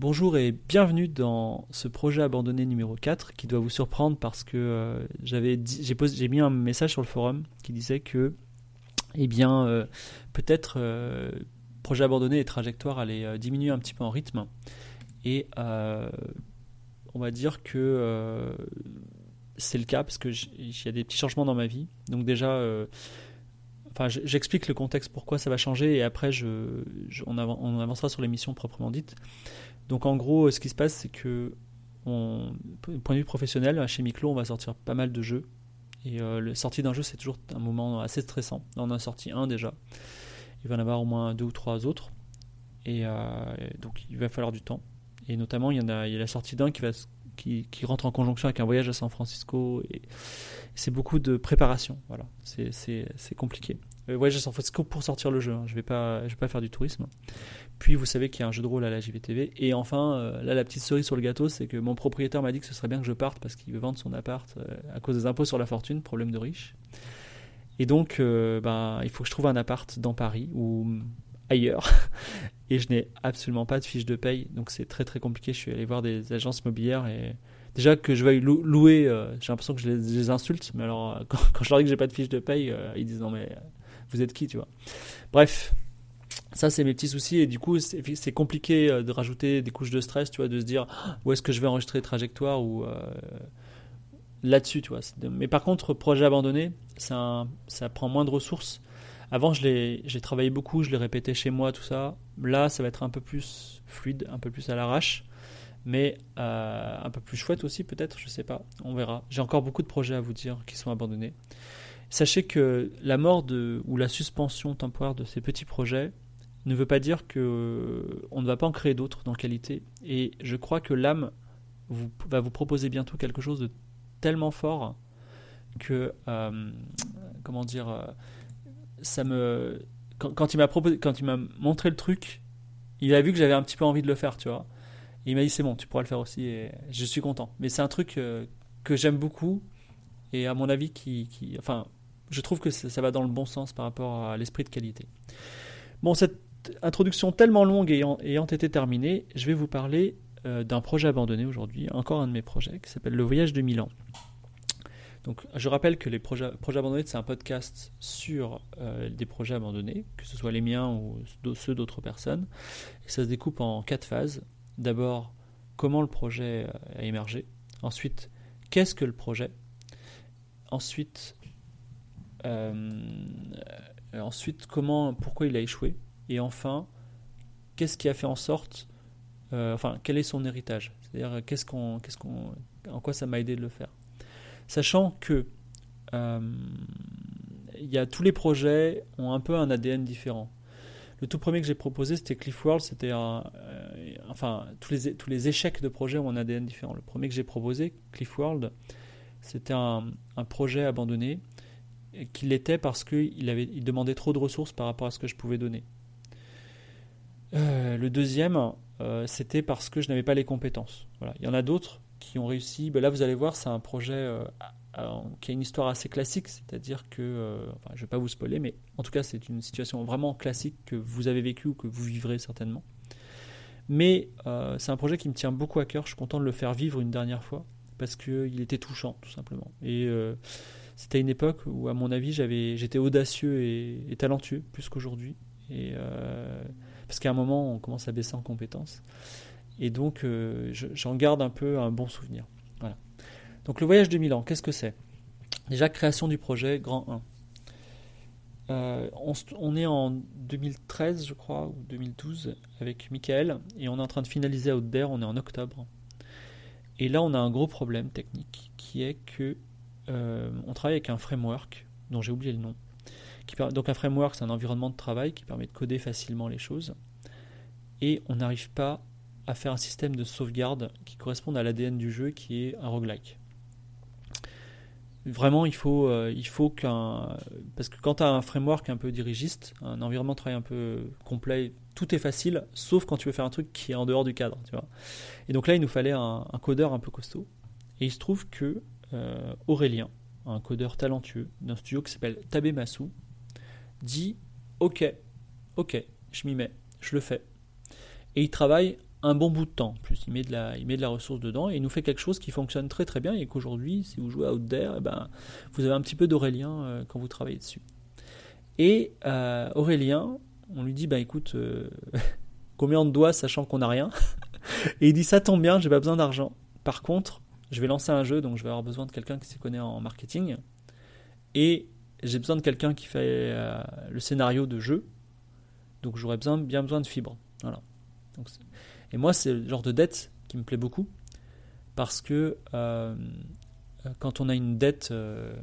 Bonjour et bienvenue dans ce projet abandonné numéro 4 qui doit vous surprendre parce que euh, j'ai, mis un message sur le forum qui disait que eh bien euh, peut-être euh, projet abandonné et trajectoire allaient diminuer un petit peu en rythme et on va dire que c'est le cas parce que il y a des petits changements dans ma vie. Donc déjà j'explique le contexte pourquoi ça va changer et après on, on, avancera sur l'émission proprement dite. Donc en gros, ce qui se passe, c'est que, on, point de vue professionnel, chez Miklo, on va sortir pas mal de jeux. Et euh, la sortie d'un jeu, c'est toujours un moment assez stressant. on en a sorti un déjà. Il va en avoir au moins deux ou trois autres. Et euh, donc il va falloir du temps. Et notamment, il y, en a, il y a la sortie d'un qui, va, qui, qui, rentre en conjonction avec un voyage à San Francisco. Et c'est beaucoup de préparation. Voilà, c'est compliqué. Euh, voyage à San Francisco pour sortir le jeu. Hein. Je vais pas, je vais pas faire du tourisme. Puis vous savez qu'il y a un jeu de rôle à la JVTV. Et enfin, euh, là, la petite cerise sur le gâteau, c'est que mon propriétaire m'a dit que ce serait bien que je parte parce qu'il veut vendre son appart euh, à cause des impôts sur la fortune, problème de riche. Et donc, euh, ben, il faut que je trouve un appart dans Paris ou ailleurs. et je n'ai absolument pas de fiche de paye. Donc c'est très très compliqué. Je suis allé voir des agences immobilières et déjà que je vais louer, j'ai l'impression que je les, insulte. Mais alors, quand, quand, je leur dis que j'ai pas de fiche de paye, ils disent non mais vous êtes qui, tu vois? Bref, ça, c'est mes petits soucis. Et du coup, c'est compliqué euh, de rajouter des couches de stress, tu vois, de se dire où est-ce que je vais enregistrer trajectoire ou euh, là-dessus, tu vois. Mais par contre, projet abandonné, ça, ça prend moins de ressources. Avant, j'ai travaillé beaucoup, je l'ai répété chez moi, tout ça. Là, ça va être un peu plus fluide, un peu plus à l'arrache, mais euh, un peu plus chouette aussi, peut-être, je sais pas. On verra. J'ai encore beaucoup de projets à vous dire qui sont abandonnés. Sachez que la mort de, ou la suspension temporaire de ces petits projets, ne veut pas dire que euh, on ne va pas en créer d'autres dans qualité. Et je crois que l'âme va vous proposer bientôt quelque chose de tellement fort que euh, comment dire euh, ça me quand, il m'a proposé quand il m'a montré le truc il a vu que j'avais un petit peu envie de le faire tu vois. Et il m'a dit c'est bon tu pourras le faire aussi et je suis content. Mais c'est un truc que j'aime beaucoup et à mon avis qui, qui enfin je trouve que ça, ça va dans le bon sens par rapport à l'esprit de qualité. Bon cette introduction tellement longue ayant, ayant été terminée, je vais vous parler euh, d'un projet abandonné aujourd'hui, encore un de mes projets, qui s'appelle Le Voyage de Milan. Donc, je rappelle que les projets, abandonnés, c'est un podcast sur euh, des projets abandonnés, que ce soit les miens ou ceux d'autres personnes. Et ça se découpe en quatre phases. D'abord, comment le projet a émergé. Ensuite, qu'est-ce que le projet Ensuite, euh, ensuite comment, pourquoi il a échoué et enfin, qu'est-ce qui a fait en sorte, euh, enfin, quel est son héritage? C'est-à-dire, qu'est-ce qu'on, qu'est-ce qu'on, en quoi ça m'a aidé de le faire? Sachant que euh, y a, tous les projets ont un peu un ADN différent. Le tout premier que j'ai proposé, c'était Cliff World. C'était euh, enfin, tous les, tous les échecs de projet ont un ADN différent. Le premier que j'ai proposé, Cliff World, c'était un, projet abandonné qui l'était parce qu'il il demandait trop de ressources par rapport à ce que je pouvais donner. Euh, le deuxième, euh, c'était parce que je n'avais pas les compétences. Voilà. Il y en a d'autres qui ont réussi. Ben là, vous allez voir, c'est un projet euh, qui a une histoire assez classique, c'est-à-dire que, je ne vais pas vous spoiler, mais en tout cas, c'est une situation vraiment classique que vous avez vécue ou que vous vivrez certainement. Mais c'est un projet qui me tient beaucoup à cœur. Je suis content de le faire vivre une dernière fois parce qu'il était touchant, tout simplement. Et c'était une époque où, à mon avis, j'étais audacieux et, talentueux plus qu'aujourd'hui. Parce qu'à un moment, on commence à baisser en compétences. Et donc, euh, j'en garde un peu un bon souvenir. Voilà. Donc, le voyage de Milan, qu'est-ce que c'est? Déjà, création du projet, grand 1. Euh, on, est en 2013, je crois, ou 2012, avec Michael, et on est en train de finaliser Outdoor, on est en octobre. Et là, on a un gros problème technique, qui est que euh, on travaille avec un framework, dont j'ai oublié le nom, donc un framework, c'est un environnement de travail qui permet de coder facilement les choses. Et on n'arrive pas à faire un système de sauvegarde qui corresponde à l'ADN du jeu qui est un roguelike. Vraiment, il faut, euh, faut qu'un. Parce que quand tu as un framework un peu dirigiste, un environnement de travail un peu complet, tout est facile, sauf quand tu veux faire un truc qui est en dehors du cadre. Tu vois. Et donc là, il nous fallait un, codeur un peu costaud. Et il se trouve que euh, Aurélien, un codeur talentueux d'un studio qui s'appelle Tabemasu, dit Ok, ok, je m'y mets, je le fais. Et il travaille un bon bout de temps. En plus, il met de la, il met de la ressource dedans et il nous fait quelque chose qui fonctionne très très bien et qu'aujourd'hui, si vous jouez à Out There, eh ben, vous avez un petit peu d'Aurélien euh, quand vous travaillez dessus. Et euh, Aurélien, on lui dit, bah écoute, euh, combien on te sachant qu'on n'a rien? Et il dit, ça tombe bien, j'ai pas besoin d'argent. Par contre, je vais lancer un jeu, donc je vais avoir besoin de quelqu'un qui s'y connaît en marketing. Et j'ai besoin de quelqu'un qui fait le scénario de jeu. Donc j'aurais besoin, bien besoin de fibres. Voilà. Et moi, c'est le genre de dette qui me plaît beaucoup parce que euh, quand on a une dette, euh,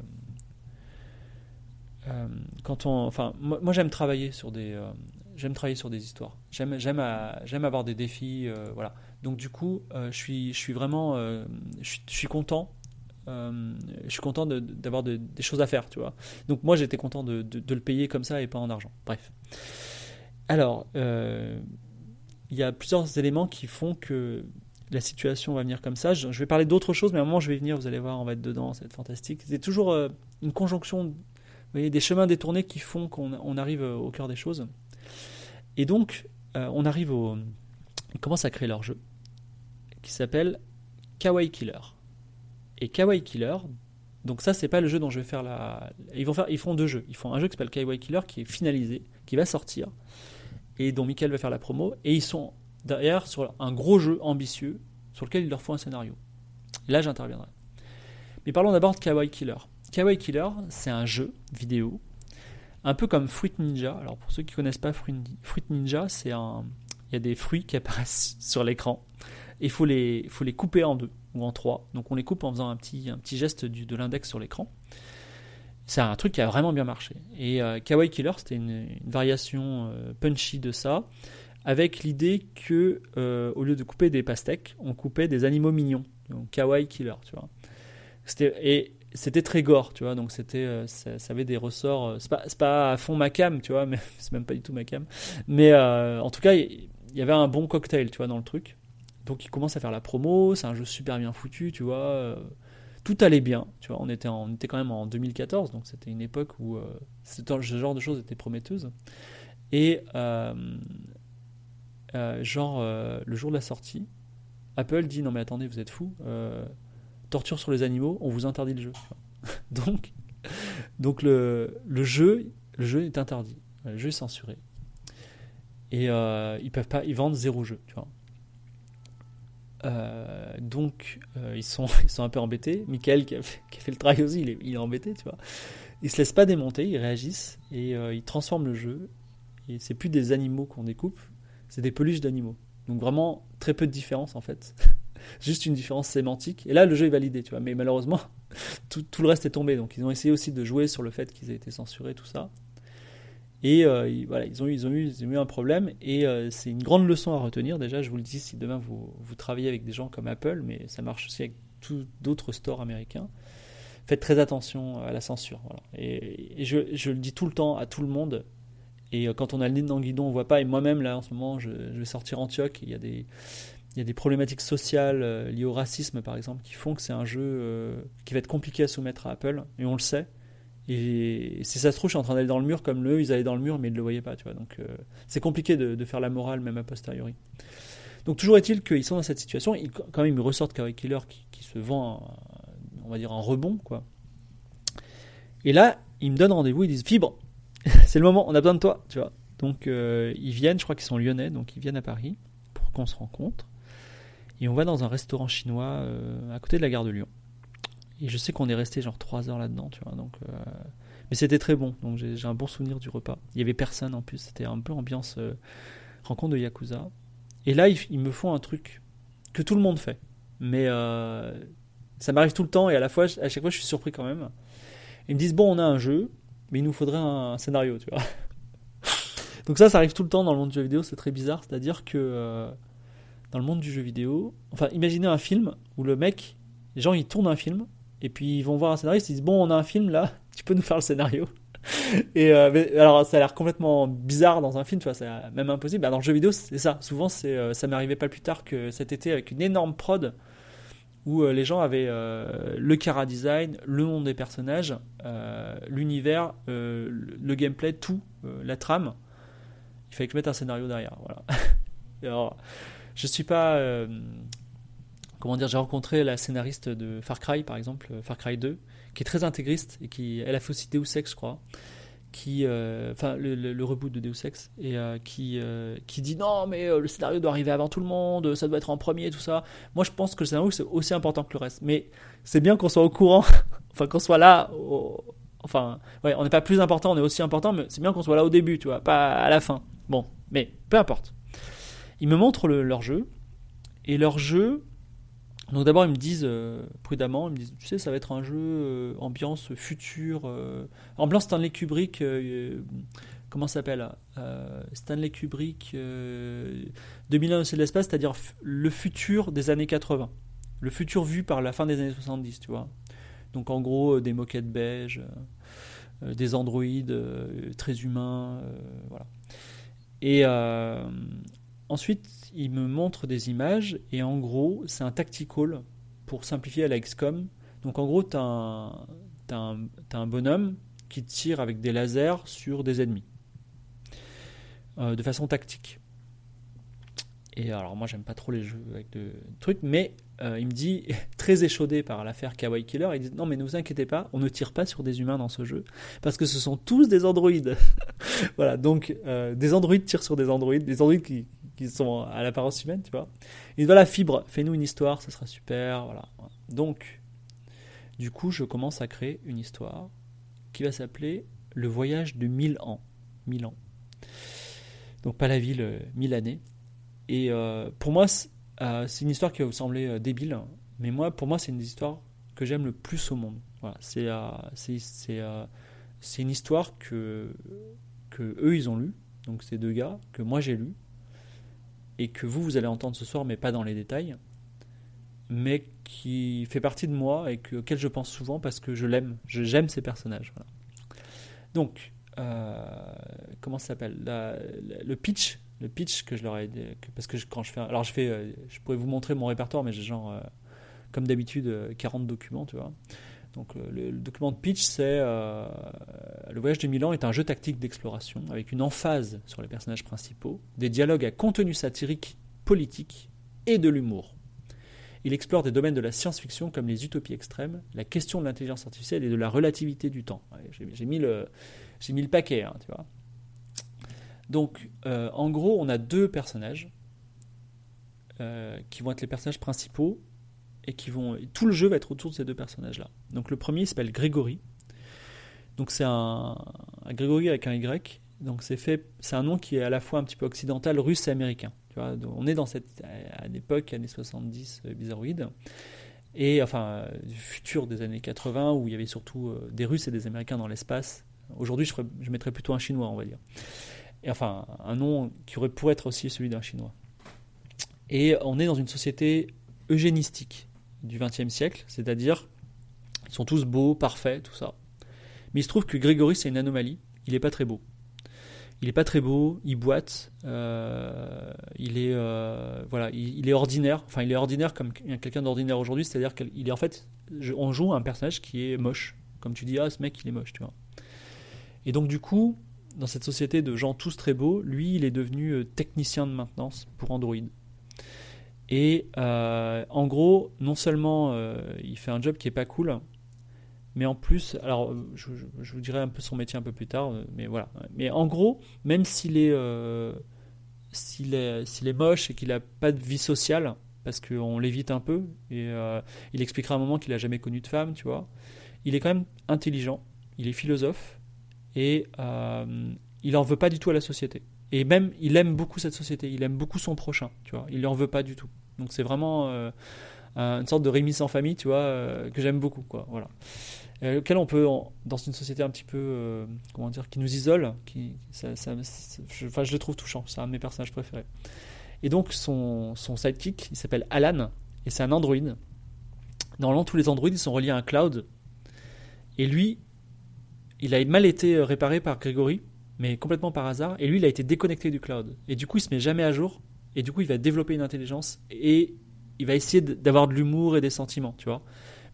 euh, quand on, enfin, moi, j'aime travailler sur des, j'aime travailler sur des histoires. J'aime avoir des défis, voilà. Donc du coup, je suis, je suis vraiment, je suis, content. Je suis content d'avoir des choses à faire, tu vois. Donc moi, j'étais content de, le payer comme ça et pas en argent. Bref. Alors, il y a plusieurs éléments qui font que la situation va venir comme ça. Je, vais parler d'autres choses, mais à un moment je vais venir, vous allez voir, on va être dedans, ça va être fantastique. C'est toujours euh, une conjonction, des chemins détournés qui font qu'on arrive euh, au cœur des choses. Et donc, euh, on arrive au. Ils commencent à créer leur jeu, qui s'appelle Kawaii Killer. Et Kawaii Killer, donc ça, c'est pas le jeu dont je vais faire la. Ils vont faire, font deux jeux. Ils font un jeu qui s'appelle Kawaii Killer, qui est finalisé, qui va sortir et dont Michael va faire la promo. Et ils sont derrière sur un gros jeu ambitieux sur lequel il leur faut un scénario. là, j'interviendrai. Mais parlons d'abord de Kawaii Killer. Kawaii Killer, c'est un jeu vidéo, un peu comme Fruit Ninja. Alors pour ceux qui connaissent pas Fruit Ninja, c'est un, il y a des fruits qui apparaissent sur l'écran. Il faut faut les couper en deux en trois. Donc on les coupe en faisant un petit, geste de l'index sur l'écran. C'est un truc qui a vraiment bien marché. Et euh, Kawaii Killer, c'était une, variation euh, punchy de ça, avec l'idée que euh, au lieu de couper des pastèques, on coupait des animaux mignons. Donc Kawaii Killer, tu vois. et c'était très gore, tu vois. Donc c'était, ça, avait des ressorts. c'est pas, pas à fond ma cam, tu vois, mais c'est même pas du tout ma cam. Mais en tout cas, il y, avait un bon cocktail, tu vois, dans le truc. Donc il commence à faire la promo. C'est un jeu super bien foutu, tu vois tout allait bien. Tu vois, on était, quand même en 2014, donc c'était une époque où euh, ce genre de choses était prometteuse. Et euh, euh, genre, le jour de la sortie, Apple dit non mais attendez, vous êtes fous, torture sur les animaux, on vous interdit le jeu. donc, donc le, le, jeu, le jeu est interdit, le jeu est censuré. Et ils peuvent pas, ils vendent zéro jeu, tu vois. Euh, donc euh, ils, sont, ils sont un peu embêtés. Michael qui a fait, le travail aussi, il est, il est, embêté, tu vois. Ils se laissent pas démonter, ils réagissent et euh, ils transforment le jeu. Et c'est plus des animaux qu'on découpe, c'est des peluches d'animaux. Donc vraiment très peu de différence en fait. Juste une différence sémantique. Et là le jeu est validé, tu vois. Mais malheureusement tout, tout le reste est tombé. Donc ils ont essayé aussi de jouer sur le fait qu'ils aient été censurés, tout ça. Et euh, voilà, ils ont, eu, ils, ont eu, un problème et euh, c'est une grande leçon à retenir. Déjà, je vous le dis, si demain vous, travaillez avec des gens comme Apple, mais ça marche aussi avec d'autres stores américains, faites très attention à la censure. Et, je, le dis tout le temps à tout le monde. Et euh, quand on a le nez dans le guidon, on voit pas. Et moi-même, là, en ce moment, je, vais sortir Antioch. Il y a des, il y a des problématiques sociales liées au racisme, par exemple, qui font que c'est un jeu qui va être compliqué à soumettre à Apple. Et on le sait. Et si ça se trouve, je suis en train d'aller dans le mur comme eux, ils allaient dans le mur, mais ils ne le voyaient pas. Tu vois. Donc euh, c'est compliqué de, faire la morale, même a posteriori. Donc toujours est-il qu'ils sont dans cette situation. Ils, quand même, ils ressortent Kawaii Killer qui, se vend, on va dire, en rebond. quoi. Et là, ils me donnent rendez-vous, ils disent Fibre, c'est le moment, on a besoin de toi. tu vois. Donc euh, ils viennent, je crois qu'ils sont lyonnais, donc ils viennent à Paris pour qu'on se rencontre. Et on va dans un restaurant chinois euh, à côté de la gare de Lyon. Et je sais qu'on est resté genre 3 heures là-dedans, tu vois. Donc, euh, Mais c'était très bon, donc j'ai un bon souvenir du repas. Il y avait personne en plus, c'était un peu ambiance euh, rencontre de Yakuza. Et là, ils, me font un truc que tout le monde fait. Mais euh, ça m'arrive tout le temps et à la fois, à chaque fois, je suis surpris quand même. Ils me disent Bon, on a un jeu, mais il nous faudrait un, scénario, tu vois. donc ça, ça arrive tout le temps dans le monde du jeu vidéo, c'est très bizarre. C'est-à-dire que dans le monde du jeu vidéo, enfin, imaginez un film où le mec, les gens, ils tournent un film et puis ils vont voir un scénariste, ils disent bon, on a un film là, tu peux nous faire le scénario. Et euh, alors ça a l'air complètement bizarre dans un film, tu vois, c'est même impossible. Dans le jeu vidéo, c'est ça. Souvent, c'est euh, ça m'est arrivé pas plus tard que cet été avec une énorme prod où euh, les gens avaient le cara design, le nom des personnages, l'univers, le gameplay, tout, la trame. Il fallait que je mette un scénario derrière. Voilà. alors, je suis pas. Comment dire J'ai rencontré la scénariste de Far Cry, par exemple, euh, Far Cry 2, qui est très intégriste et qui. Elle a fait aussi Deus Ex, je crois. Qui, euh, enfin, le, reboot de Deus Ex, et euh, qui, qui dit non, mais le scénario doit arriver avant tout le monde, ça doit être en premier, tout ça. Moi, je pense que le scénario, c'est aussi important que le reste. Mais c'est bien qu'on soit au courant, enfin, qu'on soit là. Enfin, ouais, on n'est pas plus important, on est aussi important, mais c'est bien qu'on soit là au début, tu vois, pas à la fin. Bon, mais peu importe. Ils me montrent le- leur jeu, et leur jeu. Donc d'abord, ils me disent euh, prudemment, ils me disent, tu sais, ça va être un jeu euh, ambiance future, euh, ambiance Stanley Kubrick. euh, comment ça s'appelle Stanley Kubrick euh, 2001 c'est de l'espace, c'est-à-dire le futur des années 80, le futur vu par la fin des années 70, tu vois. Donc en gros, des moquettes beige, euh, des androïdes très humains, voilà. Et ensuite, il me montre des images et en gros, c'est un tactical pour simplifier à la XCOM. Donc en gros, tu un bonhomme qui tire avec des lasers sur des ennemis euh, de façon tactique. Et alors moi j'aime pas trop les jeux avec de trucs, mais euh, il me dit, très échaudé par l'affaire Kawaii Killer, il dit non mais ne vous inquiétez pas, on ne tire pas sur des humains dans ce jeu, parce que ce sont tous des androïdes. voilà, donc euh, des androïdes tirent sur des androïdes, des androïdes qui, qui sont à l'apparence humaine, tu vois. Dit voilà fibre, fais-nous une histoire, ça sera super, voilà. Donc, du coup je commence à créer une histoire qui va s'appeler Le voyage de mille ans. Mille ans. Donc pas la ville, euh, mille années. Et euh, pour moi, c'est euh, c'est une histoire qui va vous sembler euh, débile, mais moi, pour moi, c'est une des histoires que j'aime le plus au monde. Voilà, c'est euh, euh, une histoire que que eux ils ont lu, donc ces deux gars que moi j'ai lu et que vous vous allez entendre ce soir, mais pas dans les détails, mais qui fait partie de moi et que, auquel je pense souvent parce que je l'aime, j'aime ces personnages. Donc, euh, comment ça s'appelle? Le pitch, le pitch que je leur ai que- parce que je- quand je fais, alors je fais, euh, je pourrais vous montrer mon répertoire, mais j'ai genre, euh, comme d'habitude, euh, 40 documents, tu vois. Donc euh, le, document de pitch, c'est euh, le voyage de Milan est un jeu tactique d'exploration avec une emphase sur les personnages principaux, des dialogues à contenu satirique, politique et de l'humour. Il explore des domaines de la science-fiction comme les utopies extrêmes, la question de l'intelligence artificielle et de la relativité du temps. J'ai mis, le- paquet, hein. Donc, euh, en gros, on a deux personnages qui vont être les personnages principaux et qui vont. Tout le jeu va être autour de ces deux personnages-là. Donc, le premier s'appelle Grégory. Donc, c'est un, Grégory avec un Y. Donc, c'est fait. C'est un nom qui est à la fois un petit peu occidental, russe et américain. Tu vois, on est dans cette à l'époque années 70 euh, bizarroïde et enfin euh, futur des années 80 où il y avait surtout euh, des Russes et des Américains dans l'espace. Aujourd'hui, je, mettrais plutôt un Chinois, on va dire. Et enfin, un nom qui aurait pour être aussi celui d'un Chinois. Et on est dans une société eugénistique du XXe siècle, c'est-à-dire ils sont tous beaux, parfaits, tout ça. Mais il se trouve que Grégory, c'est une anomalie. Il n'est pas très beau. Il n'est pas très beau, il boite, euh, il est euh, voilà, il, il est ordinaire. Enfin, il est ordinaire comme quelqu'un d'ordinaire aujourd'hui, c'est-à-dire qu'il est en fait, on joue un personnage qui est moche. Comme tu dis, ah ce mec il est moche, tu vois. Et donc du coup, dans cette société de gens tous très beaux, lui il est devenu euh, technicien de maintenance pour Android. Et euh, en gros, non seulement euh, il fait un job qui est pas cool, mais en plus, alors je, vous dirai un peu son métier un peu plus tard, mais voilà. Mais en gros, même s'il est, euh, s'il est, s'il est moche et qu'il a pas de vie sociale, parce qu'on l'évite un peu, et il expliquera à un moment qu'il a jamais connu de femme, tu vois, il est quand même intelligent, il est philosophe, et il en veut pas du tout à la société. Et même, il aime beaucoup cette société, il aime beaucoup son prochain, tu vois, il en veut pas du tout. Donc c'est vraiment euh, un- une sorte de Rémi sans famille, tu vois, euh, que j'aime beaucoup, quoi, voilà. Auquel on peut, dans une société un petit peu, euh, comment dire, qui nous isole, qui, je, enfin, je le trouve touchant, c'est un de mes personnages préférés. Et donc son, son sidekick, il s'appelle Alan, et c'est un androïde. Normalement, tous les androïdes, ils sont reliés à un cloud. Et lui, il a mal été réparé par Grégory, mais complètement par hasard. Et lui, il a été déconnecté du cloud. Et du coup, il se met jamais à jour. Et du coup, il va développer une intelligence et il va essayer d'avoir de l'humour et des sentiments, tu vois.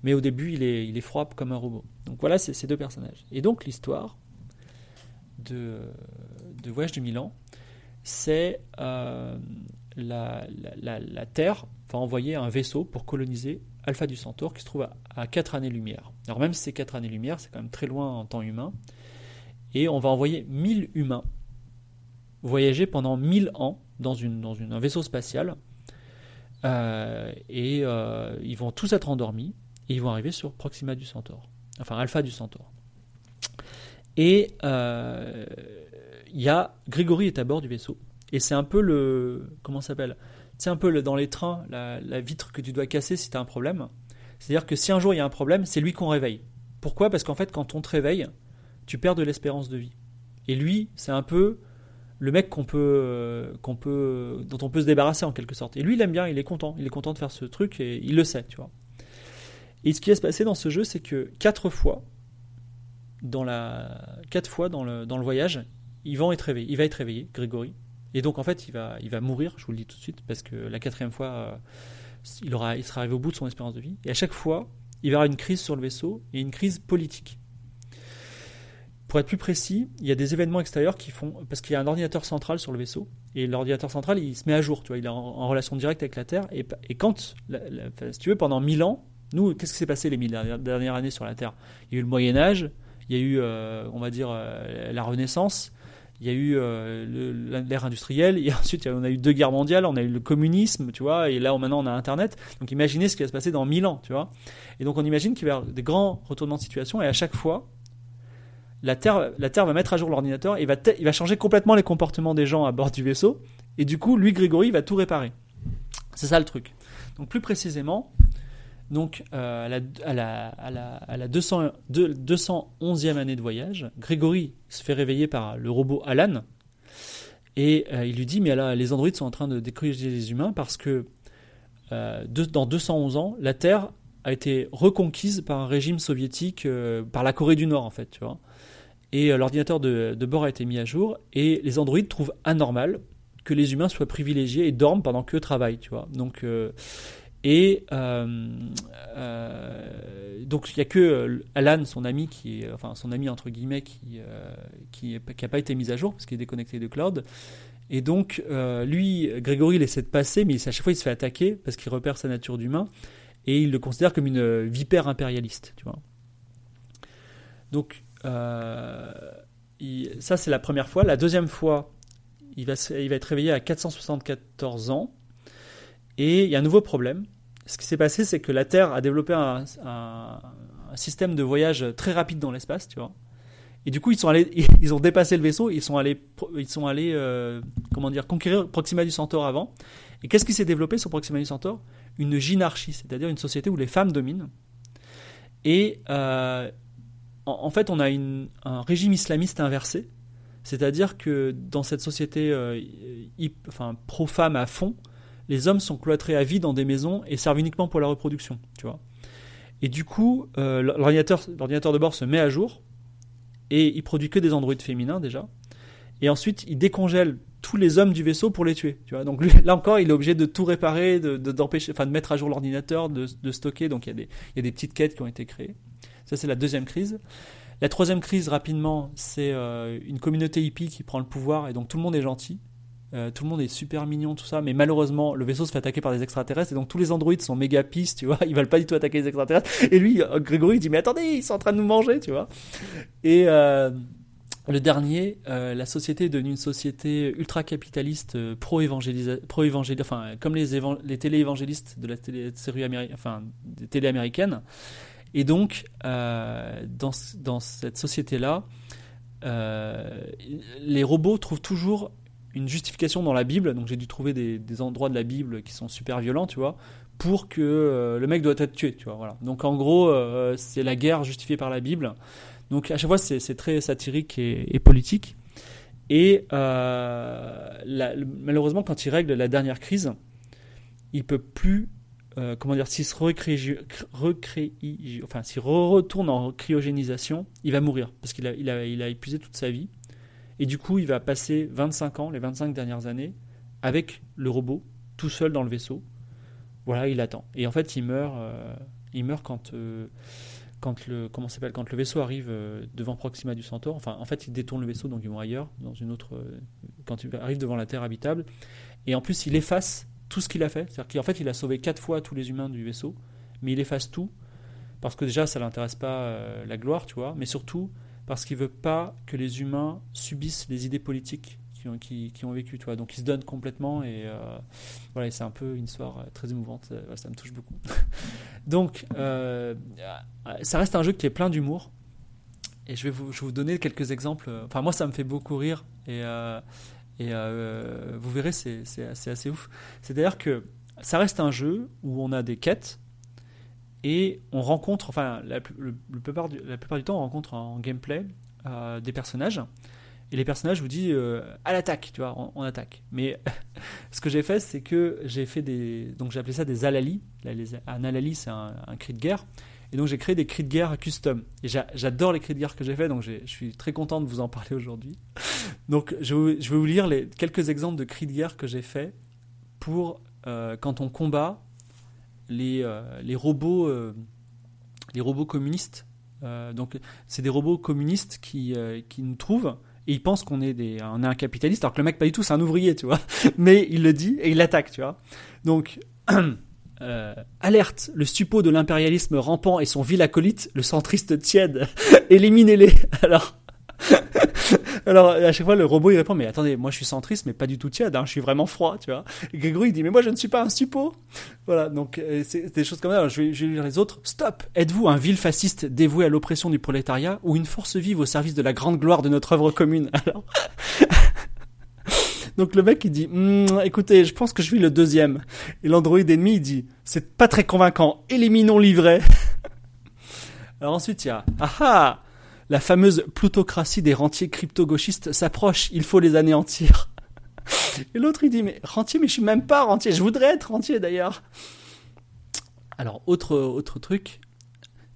Mais au début, il est, il est froid comme un robot. Donc voilà, ces deux personnages. Et donc l'histoire de, de Voyage de Milan, c'est euh, la, la, la, Terre va envoyer un vaisseau pour coloniser Alpha du Centaure qui se trouve à, à 4 années-lumière. Alors même si c'est 4 années-lumière, c'est quand même très loin en temps humain. Et on va envoyer 1000 humains voyager pendant 1000 ans dans, une, un vaisseau spatial. Euh, et euh, ils vont tous être endormis et ils vont arriver sur Proxima du Centaure, enfin Alpha du Centaure. Et euh, il y a Grégory est à bord du vaisseau et c'est un peu le comment s'appelle? C'est un peu dans les trains la, la, vitre que tu dois casser si tu as un problème. C'est-à-dire que si un jour il y a un problème, c'est lui qu'on réveille. Pourquoi? Parce qu'en fait quand on te réveille, tu perds de l'espérance de vie. Et lui, c'est un peu le mec qu'on peut, euh, qu'on peut, dont on peut se débarrasser en quelque sorte. Et lui, il aime bien, il est content, il est content de faire ce truc et il le sait, tu vois. Et ce qui va se passer dans ce jeu, c'est que quatre fois, dans la, quatre fois dans le, dans le voyage, il va être réveillé, il va être réveillé, Grégory. Et donc en fait, il va, il va mourir, je vous le dis tout de suite, parce que la quatrième fois, euh, il, aura, il sera arrivé au bout de son espérance de vie. Et à chaque fois, il va y avoir une crise sur le vaisseau et une crise politique. Pour être plus précis, il y a des événements extérieurs qui font. Parce qu'il y a un ordinateur central sur le vaisseau, et l'ordinateur central, il se met à jour, tu vois, il est en, relation directe avec la Terre. Et, quand, si tu veux, pendant 1000 ans, nous, qu'est-ce qui s'est passé les 1000 dernières années sur la Terre? Il y a eu le Moyen-Âge, il y a eu, euh, on va dire, euh, la Renaissance, il y a eu euh, l'ère industrielle, et ensuite on a eu deux guerres mondiales, on a eu le communisme, tu vois, et là maintenant on a Internet. Donc imaginez ce qui va se passer dans 1000 ans, tu vois. Et donc on imagine qu'il va y avoir des grands retournements de situation, et à chaque fois, la Terre, la Terre va mettre à jour l'ordinateur et va, il va changer complètement les comportements des gens à bord du vaisseau. Et du coup, lui, Grégory, va tout réparer. C'est ça le truc. Donc plus précisément, donc euh, à, la, à, la, à, la, 200, 211e année de voyage, Grégory se fait réveiller par le robot Alan. Et euh, il lui dit, mais là, les androïdes sont en train de détruire les humains parce que euh, dans 211 ans, la Terre a été reconquise par un régime soviétique, par la Corée du Nord en fait, tu vois et euh, l'ordinateur de, bord a été mis à jour, et les androïdes trouvent anormal que les humains soient privilégiés et dorment pendant qu'eux travaillent, tu vois. Donc, euh, et euh, donc il n'y a que Alan, son ami, qui est, enfin son ami entre guillemets, qui qui n'a pas été mis à jour parce qu'il est déconnecté de cloud. Et donc lui, Grégory, il essaie de passer, mais à chaque fois il se fait attaquer parce qu'il repère sa nature d'humain et il le considère comme une vipère impérialiste, tu vois. Donc euh, ça, c'est la première fois. La deuxième fois, il va, être réveillé à 474 ans. Et il y a un nouveau problème. Ce qui s'est passé, c'est que la Terre a développé un, système de voyage très rapide dans l'espace, tu vois. Et du coup, ils ont dépassé le vaisseau, ils sont allés, euh, conquérir Proxima du Centaure avant. Et qu'est-ce qui s'est développé sur Proxima du Centaure? Une gynarchie, c'est-à-dire une société où les femmes dominent. Et euh, en, fait, on a un régime islamiste inversé, c'est-à-dire que dans cette société euh, à fond, les hommes sont cloîtrés à vie dans des maisons et servent uniquement pour la reproduction, tu vois. Et du coup, euh, l'ordinateur, de bord se met à jour et il produit que des androïdes féminins déjà. Et ensuite, il décongèle tous les hommes du vaisseau pour les tuer. Tu vois donc là encore, il est obligé de tout réparer, de, d'empêcher, enfin de mettre à jour l'ordinateur, de, de, stocker. Donc il y a des petites quêtes qui ont été créées. Ça, c'est la deuxième crise. La troisième crise, rapidement, c'est euh, une communauté hippie qui prend le pouvoir et donc tout le monde est gentil. Euh, tout le monde est super mignon, tout ça, mais malheureusement, le vaisseau se fait attaquer par des extraterrestres et donc tous les androïdes sont méga pistes, tu vois, ils veulent pas du tout attaquer les extraterrestres. Et lui, euh, Grégory, il dit Mais attendez, ils sont en train de nous manger, tu vois. Et le dernier, la société est devenue une société ultra-capitaliste, pro-évangélisation, pro enfin, comme les, les télé-évangélistes de la télé série américaine, enfin. Et donc, euh, dans, cette société-là, euh, les robots trouvent toujours une justification dans la Bible. Donc, j'ai dû trouver des, endroits de la Bible qui sont super violents, tu vois, pour que euh, le mec doit être tué, tu vois. Donc, en gros, c'est la guerre justifiée par la Bible. Donc, à chaque fois, c'est très satirique et, politique. Et malheureusement, quand il règle la dernière crise, il peut plus euh, comment dire, s'il se enfin, s'il retourne en cryogénisation, il va mourir parce qu'il a, épuisé toute sa vie. Et du coup, il va passer 25 ans, les 25 dernières années, avec le robot, tout seul dans le vaisseau. Voilà, il attend. Et en fait, il meurt, euh, il meurt quand, euh, quand le quand le vaisseau arrive devant Proxima du Centaure, enfin en fait il détourne le vaisseau donc ils vont ailleurs dans une autre quand il arrive devant la Terre habitable et en plus il efface tout ce qu'il a fait, c'est-à-dire qu'en fait il a sauvé quatre fois tous les humains du vaisseau, mais il efface tout parce que déjà ça l'intéresse pas euh, la gloire, tu vois, mais surtout parce qu'il veut pas que les humains subissent les idées politiques qui ont, vécu, tu vois. Donc il se donne complètement et euh, voilà, c'est un peu une histoire euh, très émouvante. Euh, ça me touche beaucoup. Donc ça reste un jeu qui est plein d'humour. Et je vais, vous, je vais vous donner quelques exemples. Enfin, moi, ça me fait beaucoup rire. Et, et euh, vous verrez, c'est assez, ouf. C'est-à-dire que ça reste un jeu où on a des quêtes et on rencontre, enfin, la, plupart du, temps, on rencontre en gameplay euh, des personnages. Et les personnages vous disent euh, à l'attaque, tu vois, on, attaque. Mais ce que j'ai fait, c'est que j'ai fait des. Donc j'ai appelé ça des alalis. Un alali, c'est un cri de guerre. Et donc j'ai créé des cris de guerre custom. Et j'a- j'adore les cris de guerre que j'ai fait, donc je suis très content de vous en parler aujourd'hui. Donc je, vais vous- lire quelques exemples de cris de guerre que j'ai fait pour euh, quand on combat les, euh, robots, euh, les robots communistes. Donc c'est des robots communistes qui, nous trouvent et ils pensent qu'on est est un capitaliste, alors que le mec pas du tout, c'est un ouvrier, tu vois. Mais il le dit et il l'attaque, tu vois. Donc euh, alerte, le suppôt de l'impérialisme rampant et son vil acolyte, le centriste tiède, éliminez-les. Alors. Alors à chaque fois le robot il répond mais attendez moi je suis centriste mais pas du tout tiède hein, je suis vraiment froid tu vois. Et Grégory il dit mais moi je ne suis pas un suppôt. Voilà donc euh, c'est des choses comme ça. Alors, je, vais, je vais lire les autres. Stop. Êtes-vous un vil fasciste dévoué à l'oppression du prolétariat ou une force vive au service de la grande gloire de notre œuvre commune? Alors donc le mec il dit Hmm, écoutez je pense que je suis le deuxième et l'androïde ennemi il dit c'est pas très convaincant éliminons l'ivraie alors ensuite il y a ah ah la fameuse plutocratie des rentiers crypto-gauchistes s'approche, il faut les anéantir. Et l'autre il dit mais rentier mais je suis même pas rentier, je voudrais être rentier d'ailleurs. Alors autre autre truc.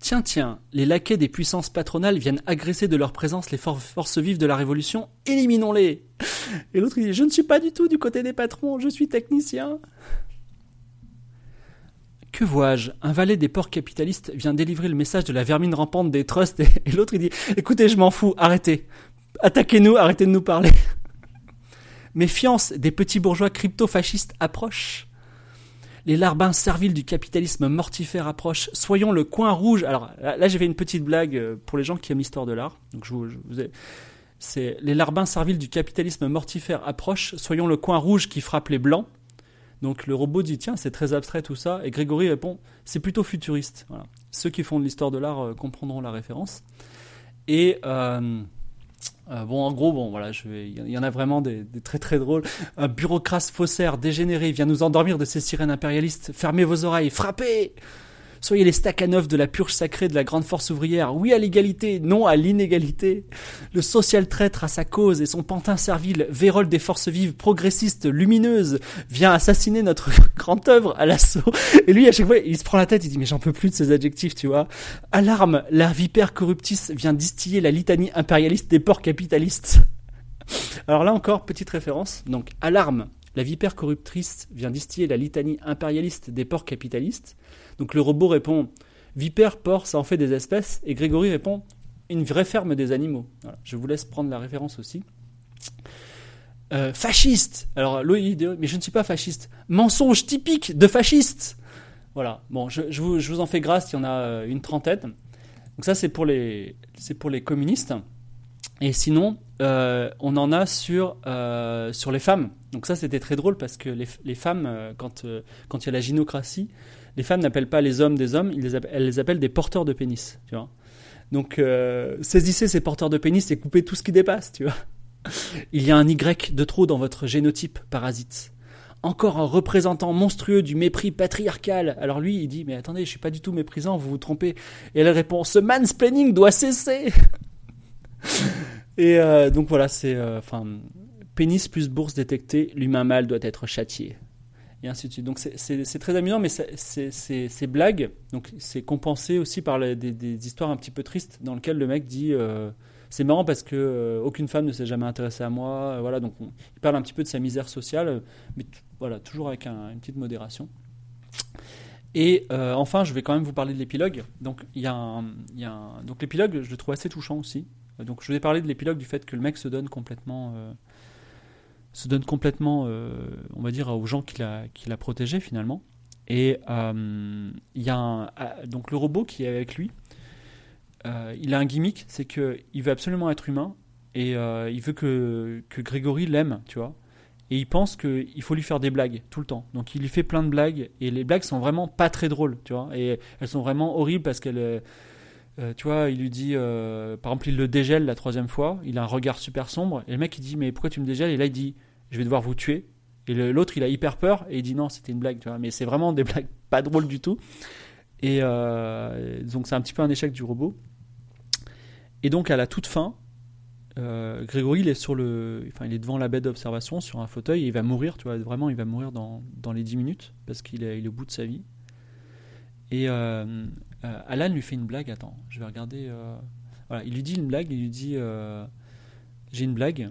Tiens tiens, les laquais des puissances patronales viennent agresser de leur présence les for- forces vives de la révolution, éliminons-les. Et l'autre il dit je ne suis pas du tout du côté des patrons, je suis technicien. Que vois-je? Un valet des porcs capitalistes vient délivrer le message de la vermine rampante des trusts et, l'autre il dit Écoutez, je m'en fous, arrêtez. Attaquez-nous, arrêtez de nous parler. Méfiance des petits bourgeois crypto-fascistes approche. Les larbins serviles du capitalisme mortifère approchent. Soyons le coin rouge. Alors là, là, j'ai fait une petite blague euh, pour les gens qui aiment l'histoire de l'art. C'est les larbins serviles du capitalisme mortifère approchent. Soyons le coin rouge qui frappe les blancs. Donc le robot dit tiens c'est très abstrait tout ça et Grégory répond c'est plutôt futuriste. Ceux qui font de l'histoire de l'art euh, comprendront la référence. Et euh, euh, bon en gros bon voilà je vais- il y en a vraiment des, très très drôles. Un bureaucrate faussaire dégénéré vient nous endormir de ces sirènes impérialistes. Fermez vos oreilles, frappez. Soyez les Stakhanov de la purge sacrée de la grande force ouvrière. Oui à l'égalité, non à l'inégalité. Le social traître à sa cause et son pantin servile, vérole des forces vives, progressistes, lumineuses, vient assassiner notre grande œuvre à l'assaut. Et lui, à chaque fois, il se prend la tête, il dit, mais j'en peux plus de ces adjectifs, tu vois. Alarme, la vipère corruptis vient distiller la litanie impérialiste des porcs capitalistes. Alors là encore, petite référence. Donc, alarme, la vipère corruptrice vient distiller la litanie impérialiste des porcs capitalistes. Donc le robot répond, vipère, porc, ça en fait des espèces. Et Grégory répond, une vraie ferme des animaux. Je vous laisse prendre la référence aussi. Euh, fasciste. Alors dit, mais je ne suis pas fasciste. Mensonge typique de fasciste. Voilà. Bon, je, vous, en fais grâce. Il y en a euh, une trentaine. Donc ça, c'est pour les, communistes. Et sinon, euh, on en a sur les femmes. Donc ça, c'était très drôle parce que les, les femmes, euh, quand euh, quand il y a la gynocratie, les femmes n'appellent pas les hommes des hommes, elles les appellent des porteurs de pénis. Tu vois. Donc euh, saisissez ces porteurs de pénis et coupez tout ce qui dépasse. Tu vois. Il y a un Y de trop dans votre génotype, parasite. Encore un représentant monstrueux du mépris patriarcal. Alors lui, il dit, mais attendez, je suis pas du tout méprisant, vous vous trompez. Et elle répond, ce mansplaining doit cesser. Et donc voilà, c'est, pénis plus bourse détectée, l'humain mâle doit être châtié. Et ainsi de suite. Donc c'est- très amusant, mais ces blagues, donc c'est compensé aussi par des, histoires un petit peu tristes dans lesquelles le mec dit euh, c'est marrant parce que euh, aucune femme ne s'est jamais intéressée à moi, euh, voilà donc on- il parle un petit peu de sa misère sociale, mais voilà toujours avec un- une petite modération. Et enfin, je vais quand même vous parler de l'épilogue. Donc, il y a y a un- donc l'épilogue, je le trouve assez touchant aussi. Donc, je vous ai parlé de l'épilogue du fait que le mec se donne complètement, se donne complètement, euh, on va dire, aux gens qu'il a, qu'il a protégés finalement. Et euh, il y a un, ah, donc le robot qui est avec lui. euh, il a un gimmick, c'est que il veut absolument être humain et il veut que, que Grégory l'aime, tu vois. Et il pense qu'il faut lui faire des blagues tout le temps. Donc il lui fait plein de blagues et les blagues sont vraiment pas très drôles, tu vois. Et elles sont vraiment horribles parce euh, tu vois, il lui dit, par exemple, il le dégèle la troisième fois. Il a un regard super sombre et le mec il dit mais pourquoi tu me dégèles? Et là il dit je vais devoir vous tuer. Et l'autre il a hyper peur et il dit non c'était une blague, tu vois. Mais c'est vraiment des blagues pas drôles du tout. Et euh, donc c'est un petit peu un échec du robot. Et donc à la toute fin, euh, Grégory, il est devant la baie d'observation sur un fauteuil et il va mourir, tu vois, vraiment, il va mourir dans, les 10 minutes parce qu'il est, au bout de sa vie. Et euh, Alan lui fait une blague. Attends, je vais regarder. il lui dit une blague. Il lui dit, j'ai une blague.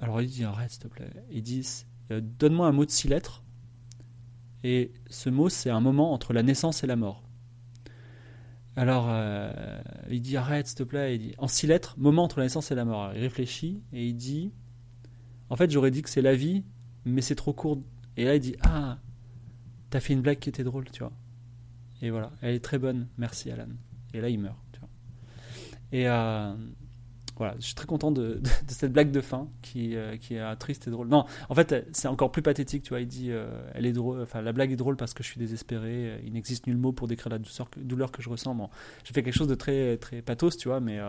Alors il dit arrête s'il te plaît. Il dit, euh, donne-moi un mot de six lettres. Et ce mot, c'est un moment entre la naissance et la mort. Alors, euh, il dit arrête s'il te plaît. Il dit en six lettres, moment entre la naissance et la mort. Il réfléchit et il dit en fait, j'aurais dit que c'est la vie, mais c'est trop court. Et là, il dit ah, t'as fait une blague qui était drôle, tu vois. Et voilà, elle est très bonne, merci Alan. Et là, il meurt, tu vois. Euh, voilà, je suis très content de, cette blague de fin qui, euh, est euh, triste et drôle. Non, en fait, c'est encore plus pathétique, tu vois. Il dit, euh, elle est drôle, enfin, la blague est drôle parce que je suis désespéré. Il n'existe nul mot pour décrire la douleur que je ressens. Bon, j'ai fait quelque chose de très, très pathos, tu vois, mais,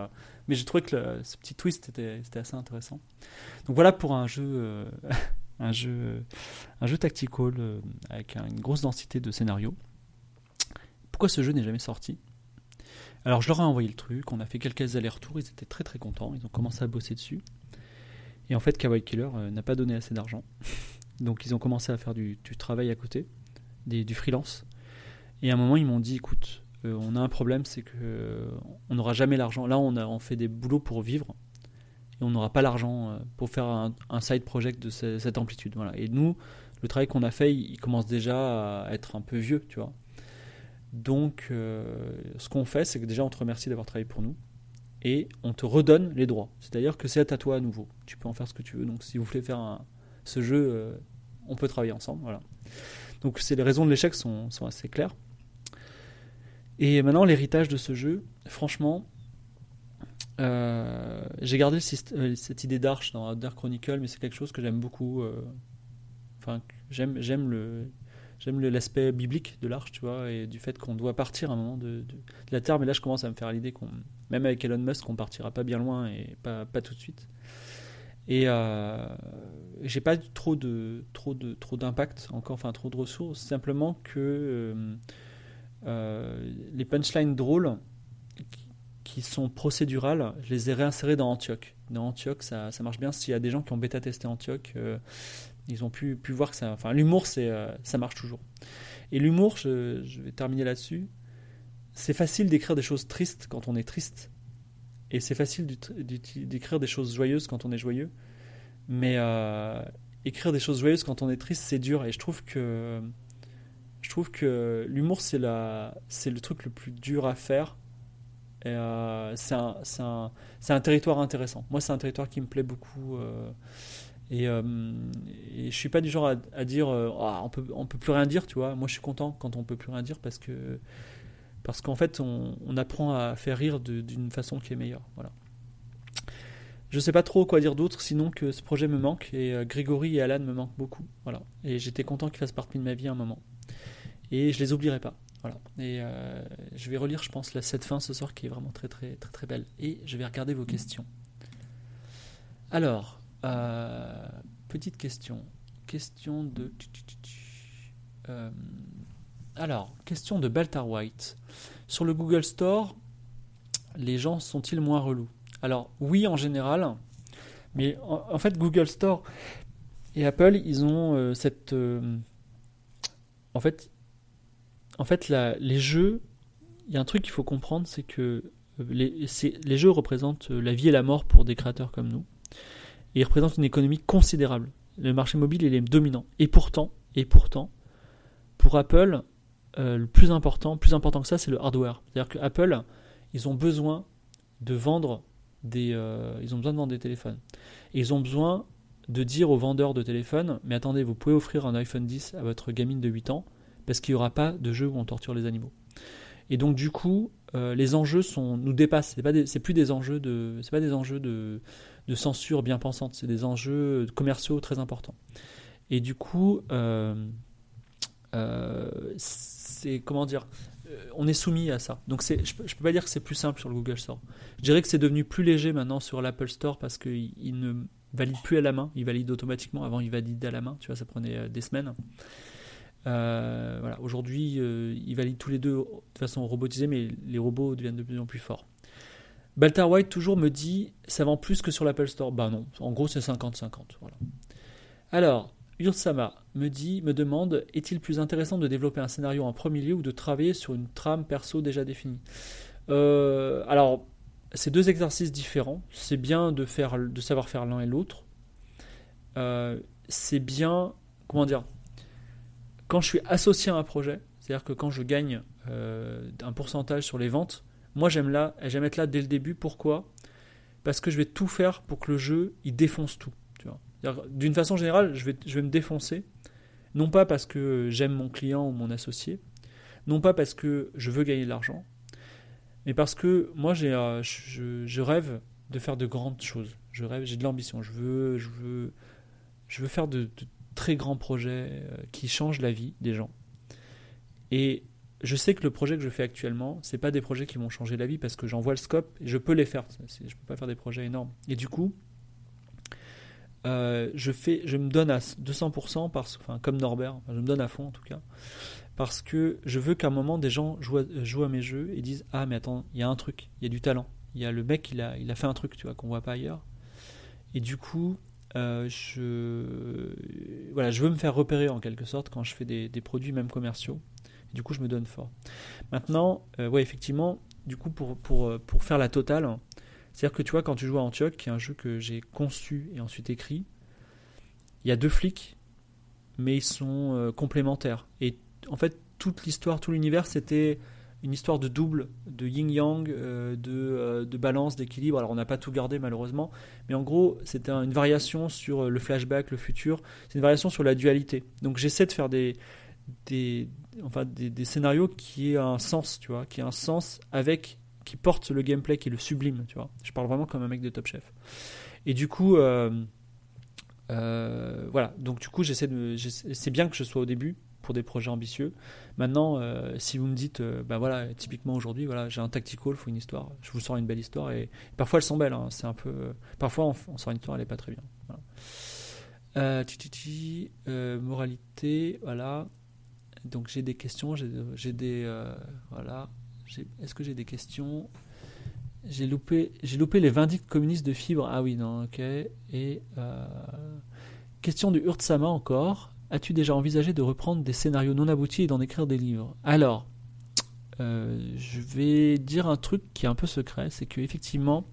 j'ai trouvé que ce petit twist était, assez intéressant. Donc voilà pour un jeu, un jeu, un jeu tactical avec un- une grosse densité de scénario. Pourquoi ce jeu n'est jamais sorti? Alors je leur ai envoyé le truc, on a fait quelques allers-retours, ils étaient très très contents, ils ont commencé à bosser dessus. Et en fait, Kawaii Killer euh, n'a pas donné assez d'argent. Donc ils ont commencé à faire du, travail à côté, des- du freelance. Et à un moment, ils m'ont dit écoute, euh, on a un problème, c'est que euh, on n'aura jamais l'argent. Là, on, a, on fait des boulots pour vivre. Et on n'aura pas l'argent euh, pour faire un, side project de ce- cette amplitude. Voilà. Et nous, le travail qu'on a fait, il commence déjà à être un peu vieux, tu vois. Donc, euh, ce qu'on fait, c'est que déjà, on te remercie d'avoir travaillé pour nous et on te redonne les droits. C'est-à-dire que c'est à toi à nouveau. Tu peux en faire ce que tu veux. Donc, si vous voulez faire ce jeu, euh, on peut travailler ensemble. Voilà. Donc, c'est les raisons de l'échec sont, assez claires. Et maintenant, l'héritage de ce jeu, franchement, euh, j'ai gardé cette idée d'arche dans Dark Chronicle, mais c'est quelque chose que j'aime beaucoup. Enfin, j'aime, j'aime le, j'aime l'aspect biblique de l'arche, tu vois, et du fait qu'on doit partir à un moment de, la Terre. Mais là, je commence à me faire l'idée qu'on, même avec Elon Musk, on partira pas bien loin et pas, tout de suite. Et euh, j'ai pas trop de, trop de, trop d'impact encore, enfin trop de ressources. Simplement que euh, euh, les punchlines drôles qui- qui sont procédurales, je les ai réinsérées dans Antioch. Dans Antioch, ça, ça marche bien. S'il y a des gens qui ont bêta testé Antioch, euh, ils ont pu, voir que ça. Enfin, l'humour, euh, ça marche toujours. Et l'humour, je, vais terminer là-dessus. C'est facile d'écrire des choses tristes quand on est triste. Et c'est facile d'écrire des choses joyeuses quand on est joyeux. Mais euh, écrire des choses joyeuses quand on est triste, c'est dur. Et je trouve que. Je trouve que l'humour, c'est, le truc le plus dur à faire. Euh, c'est, un, territoire intéressant. Moi, c'est un territoire qui me plaît beaucoup. Et, euh, et je suis pas du genre à, à dire euh, Ah, on peut on peut plus rien dire, tu vois. Moi, je suis content quand on peut plus rien dire parce que parce qu'en fait, on, on apprend à faire rire d'une façon qui est meilleure. Voilà. Je sais pas trop quoi dire d'autre, sinon que ce projet me manque et euh, Grégory et Alan me manquent beaucoup. Voilà. Et j'étais content qu'ils fassent partie de ma vie à un moment. Et je les oublierai pas. Voilà. Et euh, je vais relire, je pense, la, cette fin ce soir qui est vraiment très très très très belle. Et je vais regarder vos questions. Alors, euh, petite question. Question de. Euh, alors, question de Baltar White. Sur le Google Store, les gens sont-ils moins relous? Alors, oui, en général. Mais en, fait, Google Store et Apple, ils ont euh, cette. en fait, en fait les jeux, il y a un truc qu'il faut comprendre, c'est que les, les jeux représentent la vie et la mort pour des créateurs comme nous. Et ils représentent une économie considérable. Le marché mobile, il est dominant. Et pourtant, et pourtant, pour Apple, le plus important, plus important que ça, c'est le hardware. C'est-à-dire que Apple, ils ont besoin de vendre des, ils ont besoin de vendre des téléphones. Et ils ont besoin de dire aux vendeurs de téléphones, mais attendez, vous pouvez offrir un iPhone 10 à votre gamine de 8 ans, parce qu'il n'y aura pas de jeu où on torture les animaux. Et donc du coup, euh, les enjeux sont, nous dépassent. C'est pas plus des enjeux de, c'est pas des enjeux de, de censure bien pensante. C'est des enjeux commerciaux très importants. Et du coup, euh, euh, c'est comment dire, on est soumis à ça. Donc je, je peux pas dire que c'est plus simple sur le Google Store. Je dirais que c'est devenu plus léger maintenant sur l'Apple Store parce qu'il il ne valide plus à la main, il valide automatiquement. Avant, il validait à la main, tu vois, ça prenait des semaines. Euh, voilà. Aujourd'hui, euh, ils valident tous les deux de façon robotisée, mais les robots deviennent de plus en plus forts. Baltar White toujours me dit ça vend plus que sur l'Apple Store. Bah non, en gros c'est 50-50. Voilà. Alors, Ursama me dit, me demande est-il plus intéressant de développer un scénario en premier lieu ou de travailler sur une trame perso déjà définie? Euh, Alors, c'est deux exercices différents. C'est bien de, faire, de savoir faire l'un et l'autre. c'est bien, comment dire quand je suis associé à un projet, c'est-à-dire que quand je gagne euh, un pourcentage sur les ventes, moi j'aime là, j'aime être là dès le début. Pourquoi? Parce que je vais tout faire pour que le jeu il défonce tout. D'une façon générale, je vais, je vais me défoncer, non pas parce que j'aime mon client ou mon associé, non pas parce que je veux gagner de l'argent, mais parce que moi j'ai, euh, je, rêve de faire de grandes choses. Je rêve, j'ai de l'ambition. Je veux, je veux, je veux faire de très grands projets euh, qui changent la vie des gens. Et je sais que le projet que je fais actuellement, c'est pas des projets qui vont changer la vie parce que j'en vois le scope et je peux les faire. Je peux pas faire des projets énormes. Et du coup, euh, je fais, je me donne à 200% parce, enfin comme Norbert, je me donne à fond en tout cas, parce que je veux qu'à un moment des gens jouent à, jouent à mes jeux et disent ah mais attends, il y a un truc, il y a du talent, il y a le mec il a, il a fait un truc, tu vois, qu'on voit pas ailleurs. Et du coup, euh, je, voilà, je veux me faire repérer en quelque sorte quand je fais des, produits même commerciaux. du coup, je me donne fort. Maintenant, euh, ouais, effectivement, du coup, pour, pour, pour faire la totale, c'est-à-dire que tu vois, quand tu joues à Antioch, qui est un jeu que j'ai conçu et ensuite écrit, il y a deux flics, mais ils sont euh, complémentaires. Et en fait, toute l'histoire, tout l'univers, c'était une histoire de double, de yin-yang, euh, de, euh, de, balance, d'équilibre. Alors on n'a pas tout gardé malheureusement, mais en gros c'était une variation sur euh, le flashback, le futur, c'est une variation sur la dualité. Donc j'essaie de faire des, des, enfin, des, scénarios qui aient un sens, tu vois, qui aient un sens avec, qui portent le gameplay, qui est le sublime, tu vois. Je parle vraiment comme un mec de Top Chef. Et du coup, voilà, donc du coup j'essaie de, c'est bien que je sois au début, pour des projets ambitieux. Maintenant, euh, si vous me dites, bah voilà, typiquement aujourd'hui, voilà, j'ai un tactical, il faut une histoire, je vous sors une belle histoire et parfois elles sont belles. Hein, c'est un peu, parfois on, sort une histoire, elle est pas très bien. Euh, moralité, voilà. Donc j'ai des questions, j'ai des, voilà. Est-ce que j'ai des questions? J'ai loupé, j'ai loupé les vindictes communistes de fibres. Ah oui, non, ok. Et question du Urtsama encore. As-tu déjà envisagé de reprendre des scénarios non aboutis et d'en écrire des livres? Alors, euh, je vais dire un truc qui est un peu secret, c'est que effectivement,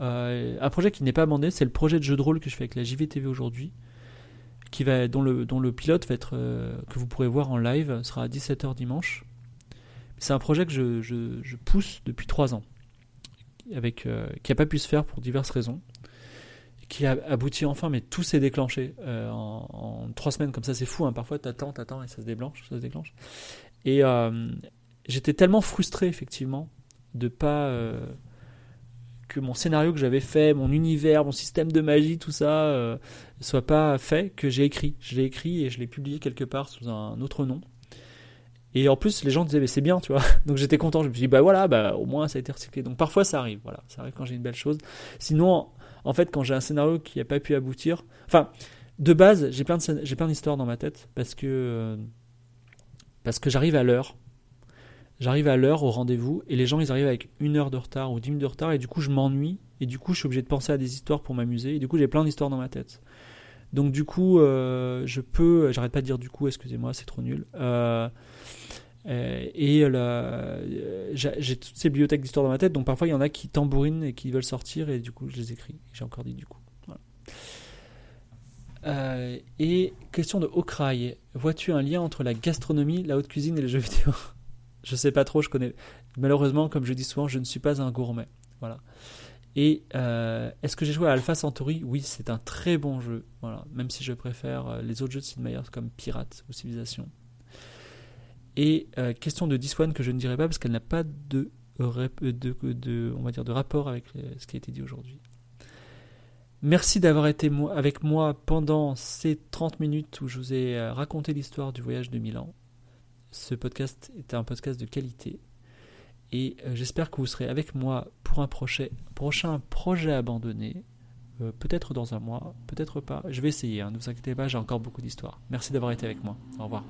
euh, un projet qui n'est pas abandonné, c'est le projet de jeu de rôle que je fais avec la JVTV aujourd'hui, qui va, dont, le, dont le pilote va être, euh, que vous pourrez voir en live, sera à 17h dimanche. C'est un projet que je, je, pousse depuis 3 ans, avec, qui n'a pas pu se faire pour diverses raisons qui a abouti enfin, mais tout s'est déclenché euh, en, trois semaines comme ça. C'est fou, hein. parfois t'attends, t'attends et ça se déclenche, ça se déclenche. Et euh, j'étais tellement frustré effectivement de pas euh, que mon scénario que j'avais fait, mon univers, mon système de magie, tout ça, soit pas fait que j'ai écrit. Je l'ai écrit et je l'ai publié quelque part sous un autre nom. Et en plus, les gens disaient, mais c'est bien, tu vois. Donc j'étais content. Je me suis dit, bah voilà, bah au moins ça a été recyclé. Donc parfois ça arrive, voilà. Ça arrive quand j'ai une belle chose. Sinon, en fait, quand j'ai un scénario qui n'a pas pu aboutir, enfin, de base, j'ai plein de j'ai plein d'histoires dans ma tête parce que j'arrive à l'heure. J'arrive à l'heure au rendez-vous et les gens ils arrivent avec une heure de retard ou dix minutes de retard et du coup je m'ennuie et du coup je suis obligé de penser à des histoires pour m'amuser et du coup j'ai plein d'histoires dans ma tête. Donc du coup euh, je peux, j'arrête pas de dire du coup, excusez-moi, c'est trop nul. Euh, euh, et euh, j'ai toutes ces bibliothèques d'histoire dans ma tête, donc parfois il y en a qui tambourinent et qui veulent sortir, et du coup je les écris. J'ai encore dit du coup. Euh, et question de Okraï. Vois-tu un lien entre la gastronomie, la haute cuisine et les jeux vidéo? Je sais pas trop, je connais. Malheureusement, comme je dis souvent, je ne suis pas un gourmet. Voilà. Et est-ce que j'ai joué à Alpha Centauri? Oui, c'est un très bon jeu. Voilà. Même si je préfère les autres jeux de Sid Meier comme Pirate ou Civilization. Et question de Diswan que je ne dirai pas parce qu'elle n'a pas de, de, on va dire de rapport avec ce qui a été dit aujourd'hui. Merci d'avoir été avec moi pendant ces 30 minutes où je vous ai euh, raconté l'histoire du voyage de Milan. Ce podcast est un podcast de qualité et euh, j'espère que vous serez avec moi pour un prochain, projet abandonné. Euh, peut-être dans un mois, peut-être pas. Je vais essayer, hein, ne vous inquiétez pas, j'ai encore beaucoup d'histoires. Merci d'avoir été avec moi. Au revoir.